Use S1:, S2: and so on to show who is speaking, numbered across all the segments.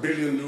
S1: billion new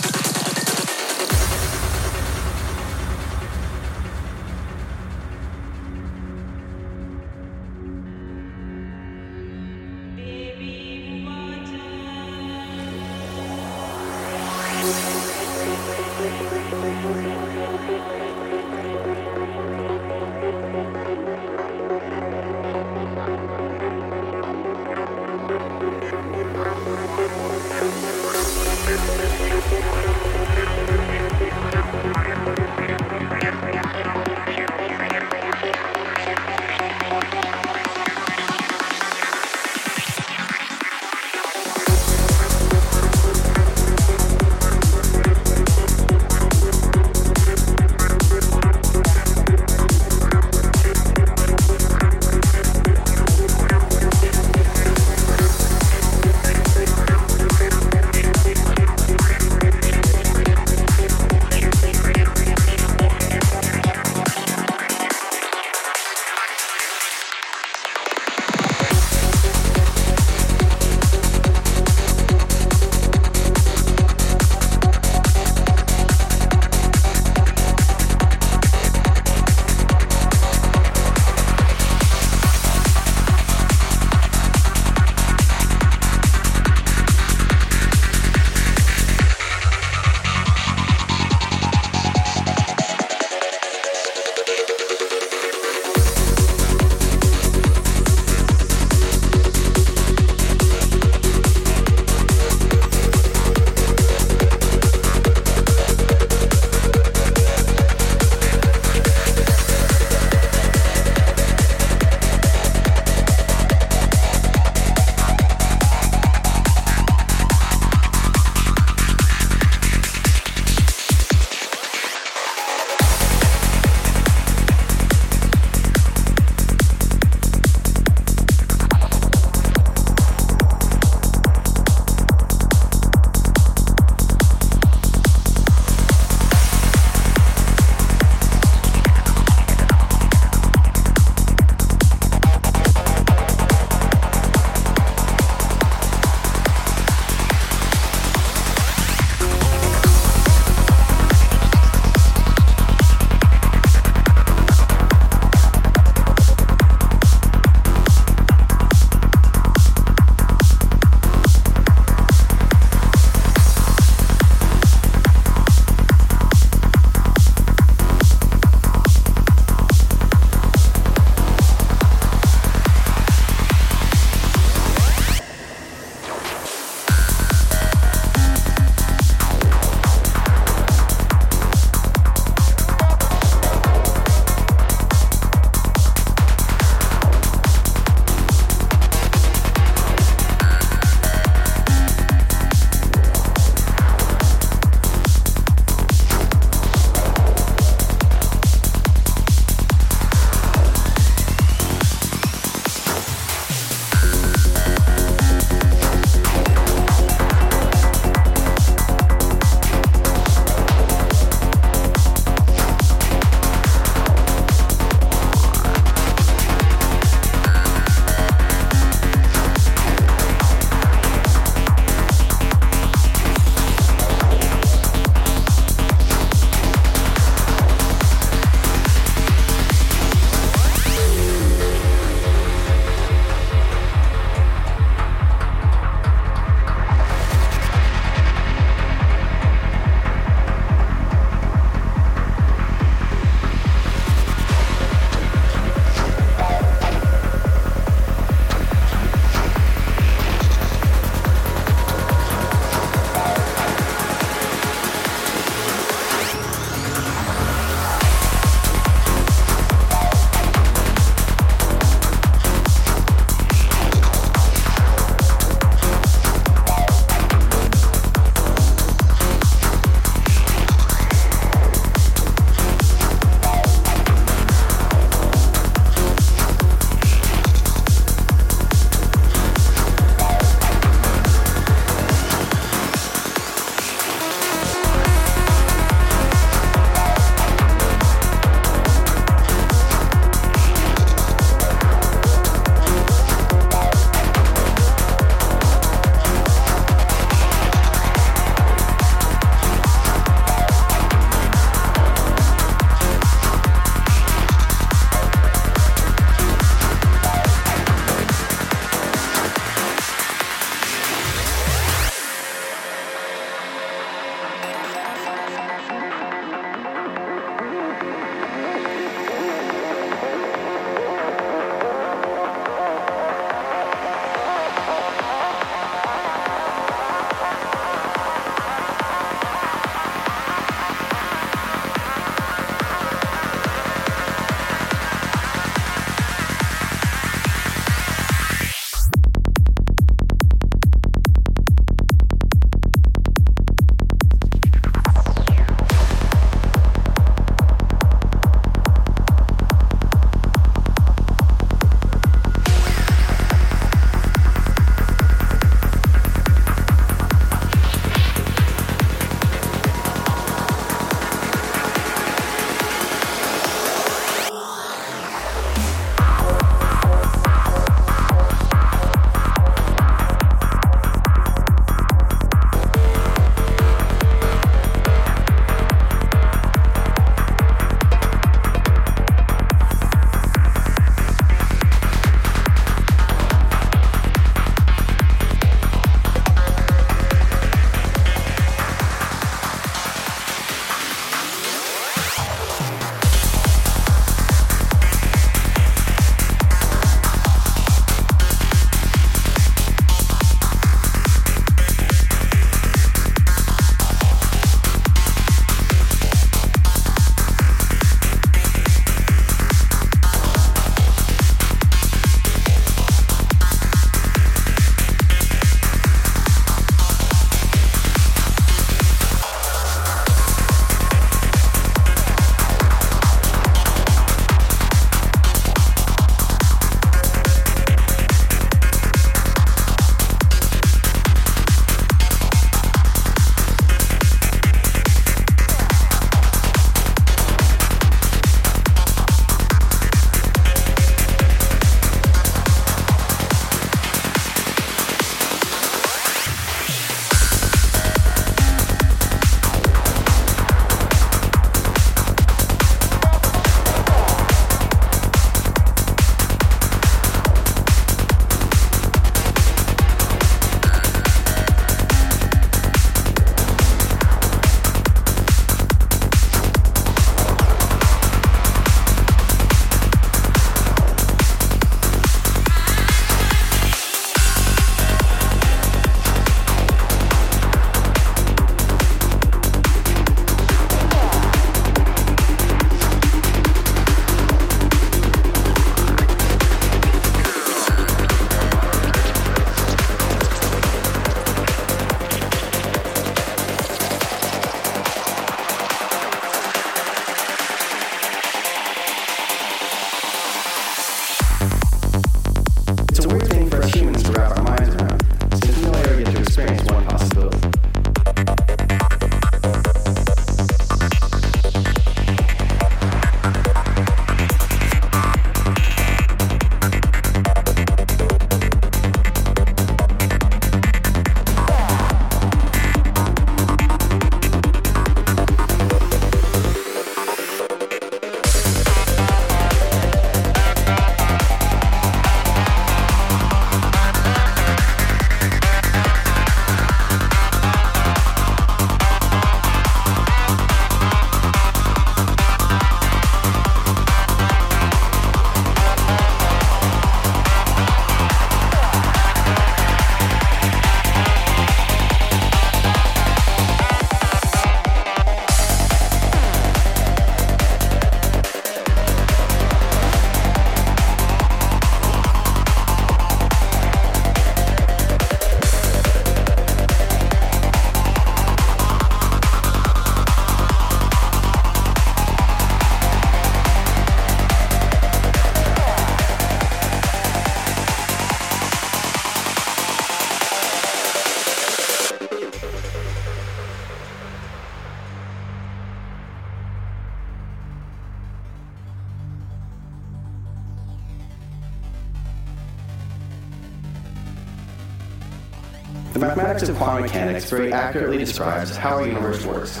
S1: Of quantum mechanics very accurately describes how our universe works.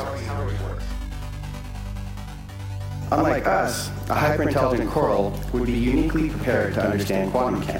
S1: Unlike us, a hyperintelligent coral would be uniquely prepared to understand quantum mechanics.